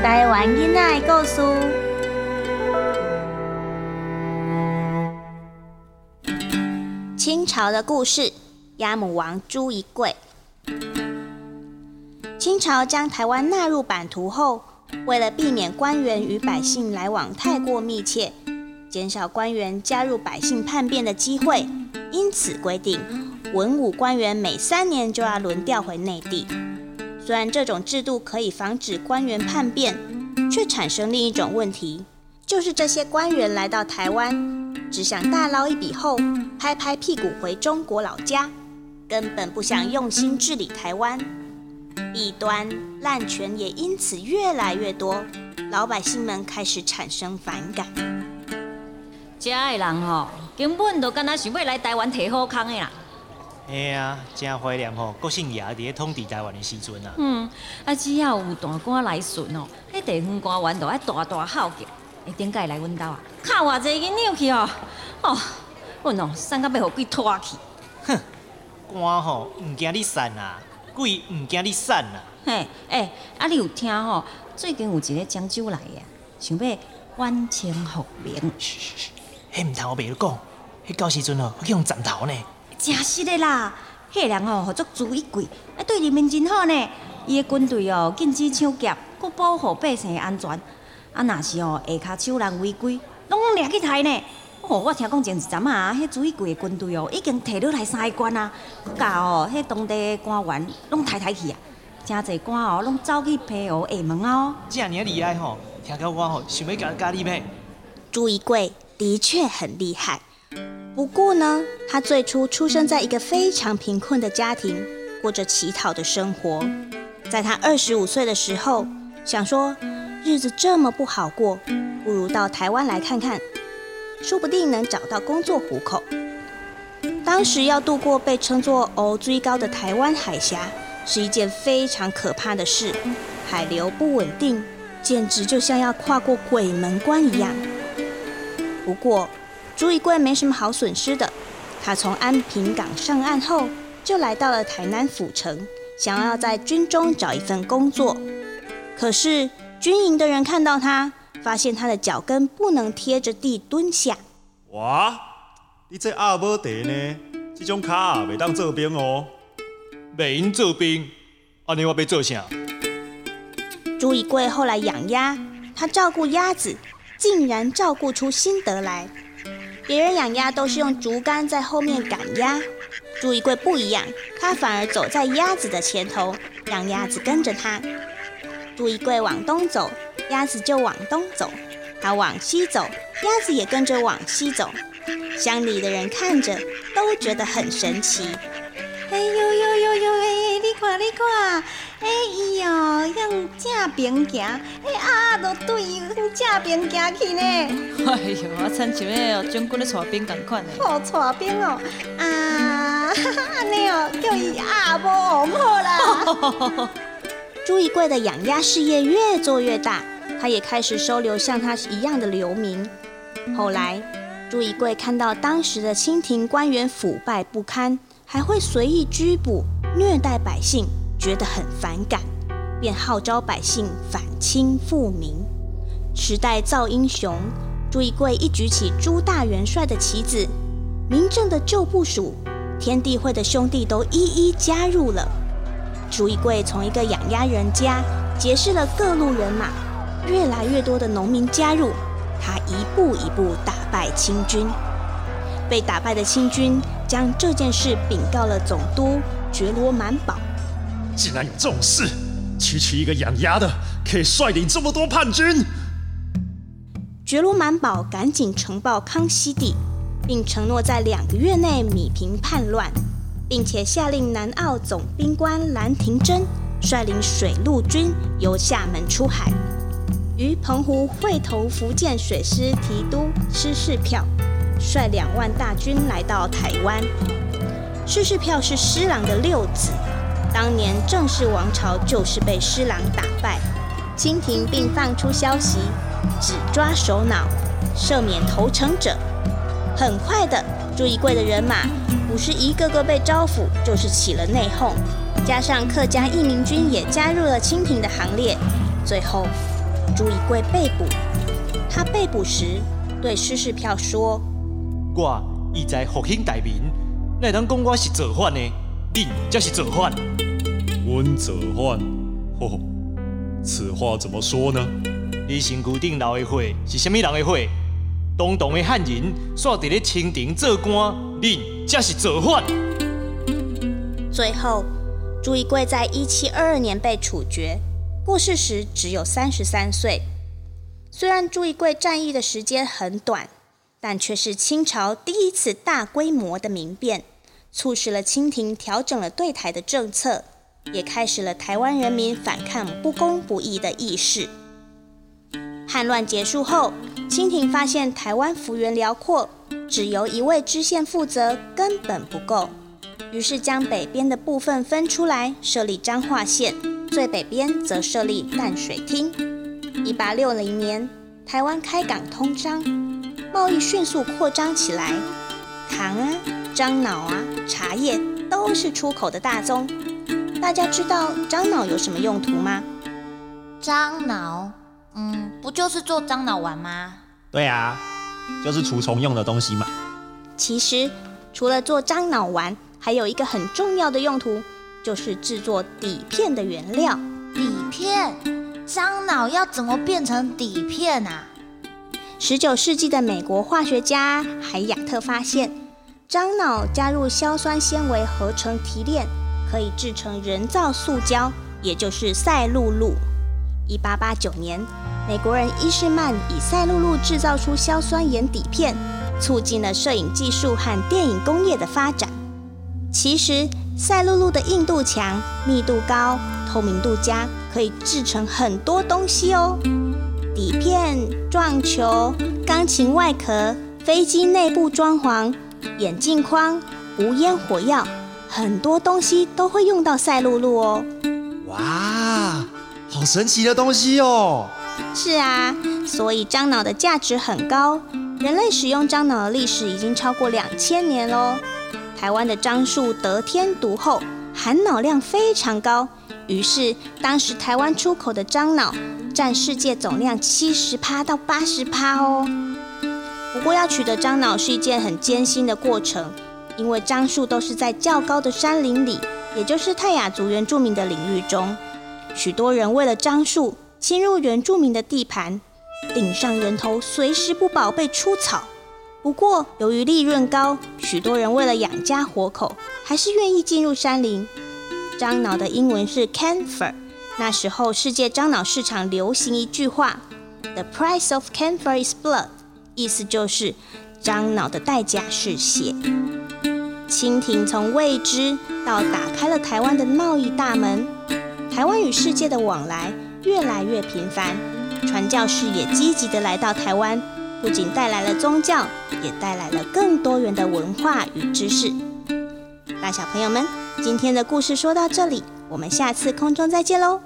台湾囡仔的故事。清朝的故事，鸭母王朱一贵。清朝将台湾纳入版图后，为了避免官员与百姓来往太过密切，减少官员加入百姓叛变的机会，因此规定文武官员每三年就要轮调回内地。虽然这种制度可以防止官员叛变，却产生另一种问题，就是这些官员来到台湾，只想大捞一笔后拍拍屁股回中国老家，根本不想用心治理台湾。弊端滥权也因此越来越多，老百姓们开始产生反感。遮的人吼，根本都敢若想要来台湾摕好康的啦。嘿啊，真怀念吼，国姓爷伫咧统治台湾的时阵啊。嗯，啊只要有大官来巡哦，迄地方官员都爱大大号叫，会顶解来阮兜啊？靠偌济囡扭去哦，哦，阮哦，送到要互鬼拖去。哼，官吼毋惊你散啊，鬼毋惊你散啊。嘿，诶，啊你有听吼？最近有一个漳州来的，想要反清复明。嘘嘘嘘，迄毋通我袂讲，迄到时阵哦，我去用斩头呢。真实的啦，迄个人吼合作朱一贵，啊对人民真好呢。伊的军队哦禁止抢劫，佮保护百姓的安全。啊，若是哦下骹手人违规，拢掠去杀呢。哦，我听讲前一阵啊，迄朱一贵的军队哦已经摕落来三关啊，甲哦迄当地的官员拢抬抬去啊，真侪官哦拢走去平湖厦门哦。这尔厉害吼，听到我吼想要甲咖喱咩？朱一贵的确很厉害。不过呢，他最初出生在一个非常贫困的家庭，过着乞讨的生活。在他二十五岁的时候，想说日子这么不好过，不如到台湾来看看，说不定能找到工作糊口。当时要渡过被称作“欧最高”的台湾海峡，是一件非常可怕的事，海流不稳定，简直就像要跨过鬼门关一样。不过，朱一贵没什么好损失的。他从安平港上岸后，就来到了台南府城，想要在军中找一份工作。可是军营的人看到他，发现他的脚跟不能贴着地蹲下。哇，你这阿无地呢？这种卡啊，袂当做兵哦。袂用做兵，安尼我要做啥？朱一贵后来养鸭，他照顾鸭子，竟然照顾出心得来。别人养鸭都是用竹竿在后面赶鸭，朱一贵不一样，他反而走在鸭子的前头，让鸭子跟着他。朱一贵往东走，鸭子就往东走；他往西走，鸭子也跟着往西走。乡里的人看着都觉得很神奇。哎呦呦呦呦哎，你看你看，哎伊哦向正边行，哎都对向正边行去呢。哎呦，啊，亲像迄个将军咧带兵共款的。好带兵哦，啊，安尼哦叫伊啊无往好啦。朱一贵的养鸭事业越做越大，他也开始收留像他一样的流民。后来，朱一贵看到当时的清廷官员腐败不堪。还会随意拘捕、虐待百姓，觉得很反感，便号召百姓反清复明。时代造英雄，朱一贵一举起朱大元帅的旗子，民政的旧部署、天地会的兄弟都一一加入了。朱一贵从一个养鸭人家结识了各路人马，越来越多的农民加入，他一步一步打败清军。被打败的清军将这件事禀告了总督觉罗满宝。竟然有这种事，区区一个养鸭的可以率领这么多叛军？觉罗满宝赶紧呈报康熙帝，并承诺在两个月内米平叛乱，并且下令南澳总兵官兰廷珍率领水陆军由厦门出海，于澎湖会投福建水师提督施世票。率两万大军来到台湾。施世票是施琅的六子，当年郑氏王朝就是被施琅打败。清廷并放出消息，只抓首脑，赦免投诚者。很快的，朱一贵的人马不是一个个被招抚，就是起了内讧。加上客家义民军也加入了清廷的行列，最后朱一贵被捕。他被捕时对施世票说：“我意在复兴大明，哪能讲我是造反呢？恁才是造反。温则患，哦，此话怎么说呢？你身躯顶流的血是什么人的血？东东的汉人煞伫咧清廷做官，恁才是造反。最后，朱一贵在一七二二年被处决，过世时只有三十三岁。虽然朱一贵战役的时间很短，但却是清朝第一次大规模的民变，促使了清廷调整了对台的政策，也开始了台湾人民反抗不公不义的意识。汉乱结束后，清廷发现台湾幅员辽阔，只由一位知县负责根本不够，于是将北边的部分分出来，设立彰化县，最北边则设立淡水厅。一八六零年，台湾开港通商，贸易迅速扩张起来，糖啊、樟脑啊、茶叶都是出口的大宗。大家知道樟脑有什么用途吗？樟脑，嗯，不就是做樟脑丸吗？对啊，就是除虫用的东西嘛。其实，除了做樟脑丸，还有一个很重要的用途，就是制作底片的原料。底片，樟脑要怎么变成底片啊？十九世纪的美国化学家海雅特发现，樟脑加入硝酸纤维合成提炼，可以制成人造塑胶，也就是赛璐璐。一八八九年，美国人伊士曼以赛璐璐制造出硝酸盐底片，促进了摄影技术和电影工业的发展。其实，赛璐璐的硬度强、密度高、透明度佳，可以制成很多东西哦。底片、撞球、钢琴外壳、飞机内部装潢、眼镜框、无烟火药，很多东西都会用到赛璐璐哦。哇，好神奇的东西哦！是啊，所以樟脑的价值很高。人类使用樟脑的历史已经超过两千年喽。台湾的樟树得天独厚，含脑量非常高，于是当时台湾出口的樟脑占世界总量七十趴到八十趴哦。不过要取得樟脑是一件很艰辛的过程，因为樟树都是在较高的山林里，也就是泰雅族原住民的领域中。许多人为了樟树侵入原住民的地盘，顶上人头，随时不保被出草。不过由于利润高，许多人为了养家活口，还是愿意进入山林。樟脑的英文是 camphor。那时候世界樟脑市场流行一句话：“The price of camphor is blood”，意思就是樟脑的代价是血。清廷从未知到打开了台湾的贸易大门，台湾与世界的往来越来越频繁，传教士也积极的来到台湾，不仅带来了宗教，也带来了更多元的文化与知识。大小朋友们，今天的故事说到这里，我们下次空中再见喽，